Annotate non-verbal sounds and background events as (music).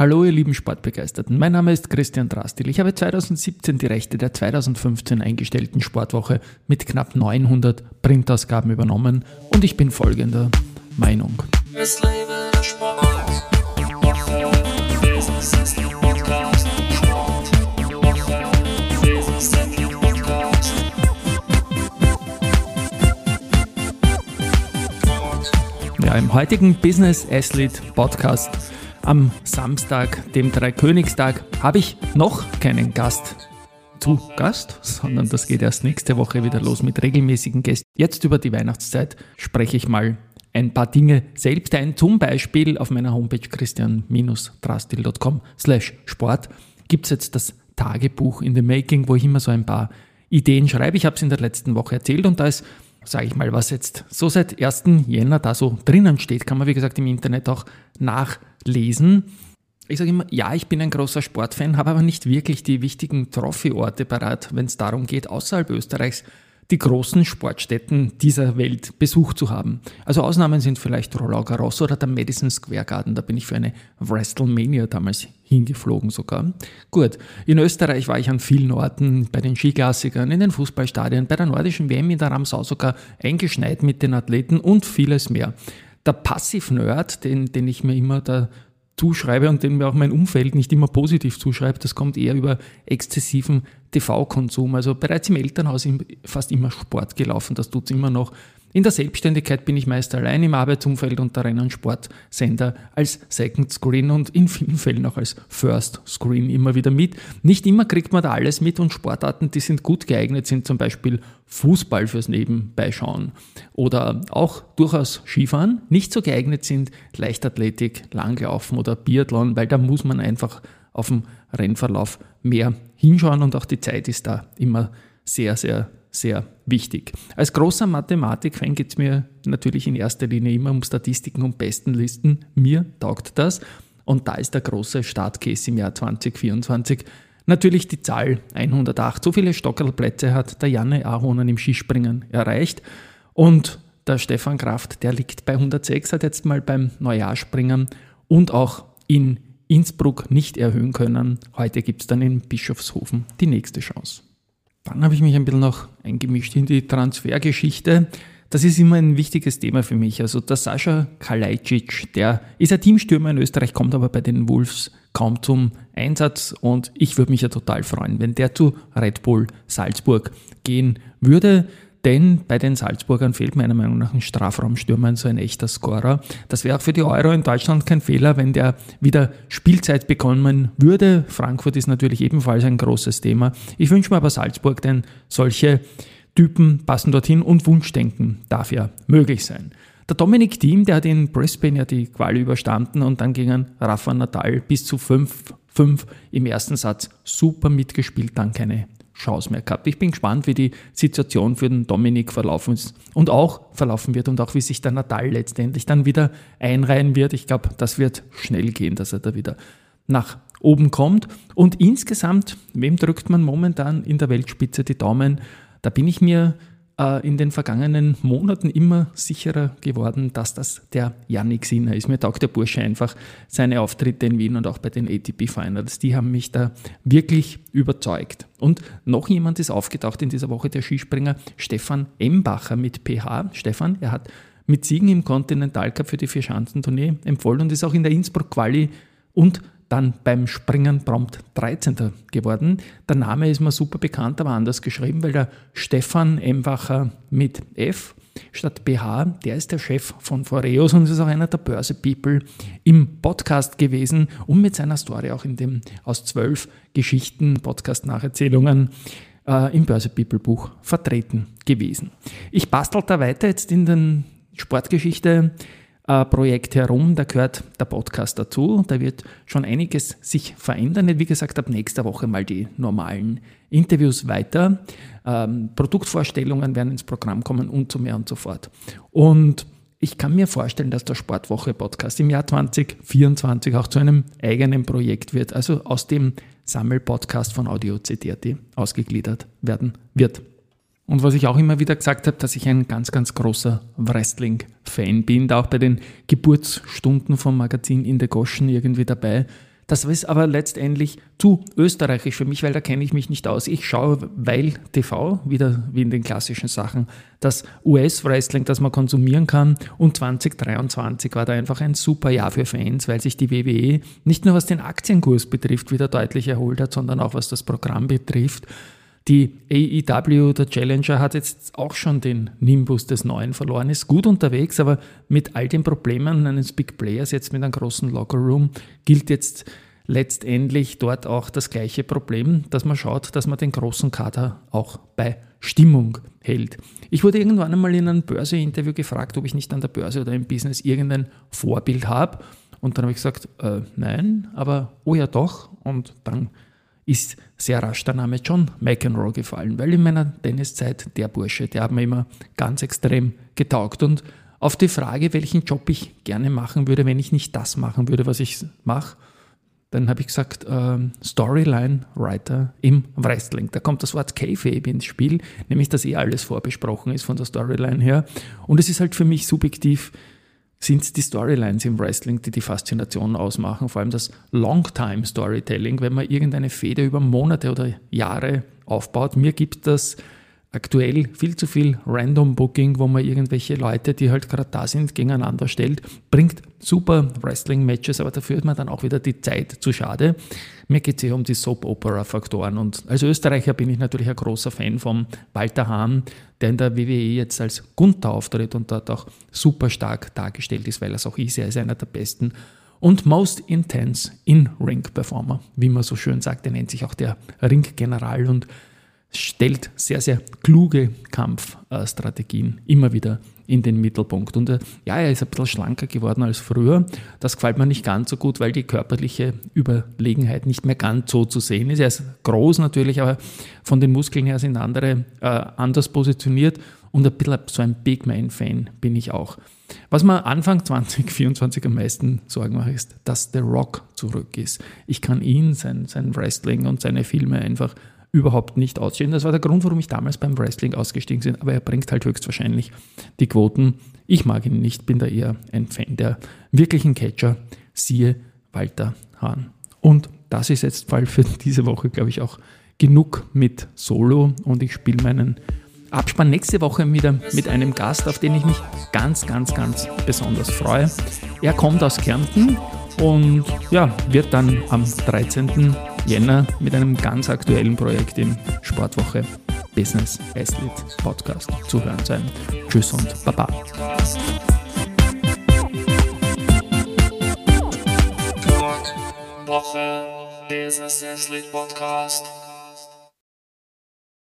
Hallo ihr lieben Sportbegeisterten, mein Name ist Christian Drastil. Ich habe 2017 die Rechte der 2015 eingestellten Sportwoche mit knapp 900 Printausgaben übernommen und ich bin folgender Meinung. Ja, im heutigen Business Athlete Podcast am Samstag, dem Dreikönigstag, habe ich noch keinen Gast zu Gast, sondern das geht erst nächste Woche wieder los mit regelmäßigen Gästen. Jetzt über die Weihnachtszeit spreche ich mal ein paar Dinge selbst ein. Zum Beispiel auf meiner Homepage christian-drastil.com slash Sport gibt es jetzt das Tagebuch in the Making, wo ich immer so ein paar Ideen schreibe. Ich habe es in der letzten Woche erzählt und da ist sage ich mal, was jetzt so seit 1. Jänner da so drinnen steht, kann man wie gesagt im Internet auch nachlesen. Ich sage immer, ja, ich bin ein großer Sportfan, habe aber nicht wirklich die wichtigen Trophy-Orte parat, wenn es darum geht, außerhalb Österreichs die großen Sportstätten dieser Welt besucht zu haben. Also Ausnahmen sind vielleicht Roland Garros oder der Madison Square Garden. Da bin ich für eine WrestleMania damals hingeflogen sogar. Gut, in Österreich war ich an vielen Orten, bei den Skiklassikern, in den Fußballstadien, bei der nordischen WM in der Ramsau sogar eingeschneit mit den Athleten und vieles mehr. Der Passiv-Nerd, den, den ich mir immer da zuschreibe und den mir auch mein Umfeld nicht immer positiv zuschreibt, das kommt eher über exzessiven TV-Konsum. Also bereits im Elternhaus fast immer Sport gelaufen, das tut es immer noch. In der Selbstständigkeit bin ich meist allein im Arbeitsumfeld und da rennen Sportsender als Second Screen und in vielen Fällen auch als First Screen immer wieder mit. Nicht immer kriegt man da alles mit und Sportarten, die sind gut geeignet, sind zum Beispiel Fußball fürs Nebenbeischauen oder auch durchaus Skifahren. Nicht so geeignet sind Leichtathletik, Langlaufen oder Biathlon, weil da muss man einfach auf dem Rennverlauf mehr hinschauen und auch die Zeit ist da immer sehr, sehr sehr wichtig. Als großer Mathematik-Fan geht es mir natürlich in erster Linie immer um Statistiken und Bestenlisten. Mir taugt das. Und da ist der große Startcase im Jahr 2024 natürlich die Zahl 108. So viele Stockerlplätze hat der Janne Ahonen im Skispringen erreicht. Und der Stefan Kraft, der liegt bei 106, hat jetzt mal beim Neujahrspringen und auch in Innsbruck nicht erhöhen können. Heute gibt es dann in Bischofshofen die nächste Chance. Dann habe ich mich ein bisschen noch eingemischt in die Transfergeschichte. Das ist immer ein wichtiges Thema für mich. Also der Sascha Kalajdzic, der ist ein Teamstürmer in Österreich, kommt aber bei den Wolves kaum zum Einsatz und ich würde mich ja total freuen, wenn der zu Red Bull Salzburg gehen würde. Denn bei den Salzburgern fehlt meiner Meinung nach ein Strafraumstürmer, so ein echter Scorer. Das wäre auch für die Euro in Deutschland kein Fehler, wenn der wieder Spielzeit bekommen würde. Frankfurt ist natürlich ebenfalls ein großes Thema. Ich wünsche mir aber Salzburg, denn solche Typen passen dorthin und Wunschdenken darf ja möglich sein. Der Dominik Thiem, der hat in Brisbane ja die Quali überstanden und dann gegen Rafa Nadal bis zu 5-5 im ersten Satz super mitgespielt, dann keine Chance mehr gehabt. Ich bin gespannt, wie die Situation für den Dominik verlaufen ist und auch verlaufen wird und auch wie sich der Natal letztendlich dann wieder einreihen wird. Ich glaube, das wird schnell gehen, dass er da wieder nach oben kommt. Und insgesamt, wem drückt man momentan in der Weltspitze die Daumen? Da bin ich mir äh, in den vergangenen Monaten immer sicherer geworden, dass das der Yannick Sinner ist. Mir taugt der Bursche einfach seine Auftritte in Wien und auch bei den ATP Finals. Die haben mich da wirklich überzeugt. Und noch jemand ist aufgetaucht in dieser Woche, der Skispringer Stefan Embacher mit PH. Stefan, er hat mit Siegen im Continental Cup für die Vierschanzentournee empfohlen und ist auch in der Innsbruck Quali und dann beim Springen prompt 13. geworden. Der Name ist mir super bekannt, aber anders geschrieben, weil der Stefan Embacher mit F statt BH, der ist der Chef von Foreos und ist auch einer der Börse-People im Podcast gewesen und mit seiner Story auch in dem aus zwölf Geschichten, Podcast-Nacherzählungen äh, im Börse-People-Buch vertreten gewesen. Ich bastel da weiter jetzt in den Sportgeschichte Projekt herum. Da gehört der Podcast dazu. Da wird schon einiges sich verändern. Wie gesagt, ab nächster Woche mal die normalen Interviews weiter. Ähm, Produktvorstellungen werden ins Programm kommen und so mehr und so fort. Und ich kann mir vorstellen, dass der Sportwoche-Podcast im Jahr 2024 auch zu einem eigenen Projekt wird, also aus dem Sammelpodcast von Audio CD.at ausgegliedert werden wird. Und was ich auch immer wieder gesagt habe, dass ich ein ganz, ganz großer Wrestling-Fan bin, da auch bei den Geburtsstunden vom Magazin in der Goschen irgendwie dabei. Das ist aber letztendlich zu österreichisch für mich, weil da kenne ich mich nicht aus. Ich schaue, weil TV, wieder wie in den klassischen Sachen, das US-Wrestling, das man konsumieren kann. Und 2023 war da einfach ein super Jahr für Fans, weil sich die WWE nicht nur was den Aktienkurs betrifft wieder deutlich erholt hat, sondern auch was das Programm betrifft. Die AEW, der Challenger, hat jetzt auch schon den Nimbus des Neuen verloren, ist gut unterwegs, aber mit all den Problemen eines Big Players, jetzt mit einem großen Lockerroom, gilt jetzt letztendlich dort auch das gleiche Problem, dass man schaut, dass man den großen Kader auch bei Stimmung hält. Ich wurde irgendwann einmal in einem Börse-Interview gefragt, ob ich nicht an der Börse oder im Business irgendein Vorbild habe. Und dann habe ich gesagt, äh, nein, aber oh ja doch. Und dann ist sehr rasch der Name John McEnroe gefallen, weil in meiner Tenniszeit der Bursche, der hat mir immer ganz extrem getaugt. Und auf die Frage, welchen Job ich gerne machen würde, wenn ich nicht das machen würde, was ich mache, dann habe ich gesagt, äh, Storyline-Writer im Wrestling. Da kommt das Wort Kayfabe ins Spiel, nämlich dass eh alles vorbesprochen ist von der Storyline her. Und es ist halt für mich subjektiv sind es die Storylines im Wrestling, die die Faszination ausmachen, vor allem das Long-Time-Storytelling, wenn man irgendeine Feder über Monate oder Jahre aufbaut. Mir gibt das aktuell viel zu viel Random Booking, wo man irgendwelche Leute, die halt gerade da sind, gegeneinander stellt, bringt super Wrestling-Matches, aber dafür ist man dann auch wieder die Zeit zu schade. Mir geht es eher um die Soap-Opera-Faktoren und als Österreicher bin ich natürlich ein großer Fan von Walter Hahn, der in der WWE jetzt als Gunther auftritt und dort auch super stark dargestellt ist, weil er es auch ist. Er ist einer der besten und Most Intense In-Ring-Performer, wie man so schön sagt. Er nennt sich auch der Ring-General und stellt sehr, sehr kluge Kampfstrategien immer wieder in den Mittelpunkt. Und äh, ja, er ist ein bisschen schlanker geworden als früher. Das gefällt mir nicht ganz so gut, weil die körperliche Überlegenheit nicht mehr ganz so zu sehen ist. Er ist groß natürlich, aber von den Muskeln her sind andere äh, anders positioniert und ein bisschen so ein Big Man-Fan bin ich auch. Was mir Anfang (laughs) 2024 am meisten Sorgen macht, ist, dass The Rock zurück ist. Ich kann ihn, sein, sein Wrestling und seine Filme einfach überhaupt nicht ausstehen. Das war der Grund, warum ich damals beim Wrestling ausgestiegen bin. Aber er bringt halt höchstwahrscheinlich die Quoten. Ich mag ihn nicht, bin da eher ein Fan der wirklichen Catcher. Siehe Walter Hahn. Und das ist jetzt Fall für diese Woche, glaube ich, auch genug mit Solo. Und ich spiele meinen Abspann nächste Woche wieder mit einem Gast, auf den ich mich ganz, ganz, ganz besonders freue. Er kommt aus Kärnten und ja, wird dann am 13. Jänner mit einem ganz aktuellen Projekt im Sportwoche Business Athlete Podcast zu hören sein. Tschüss und Baba. Woche Business Athlete Podcast.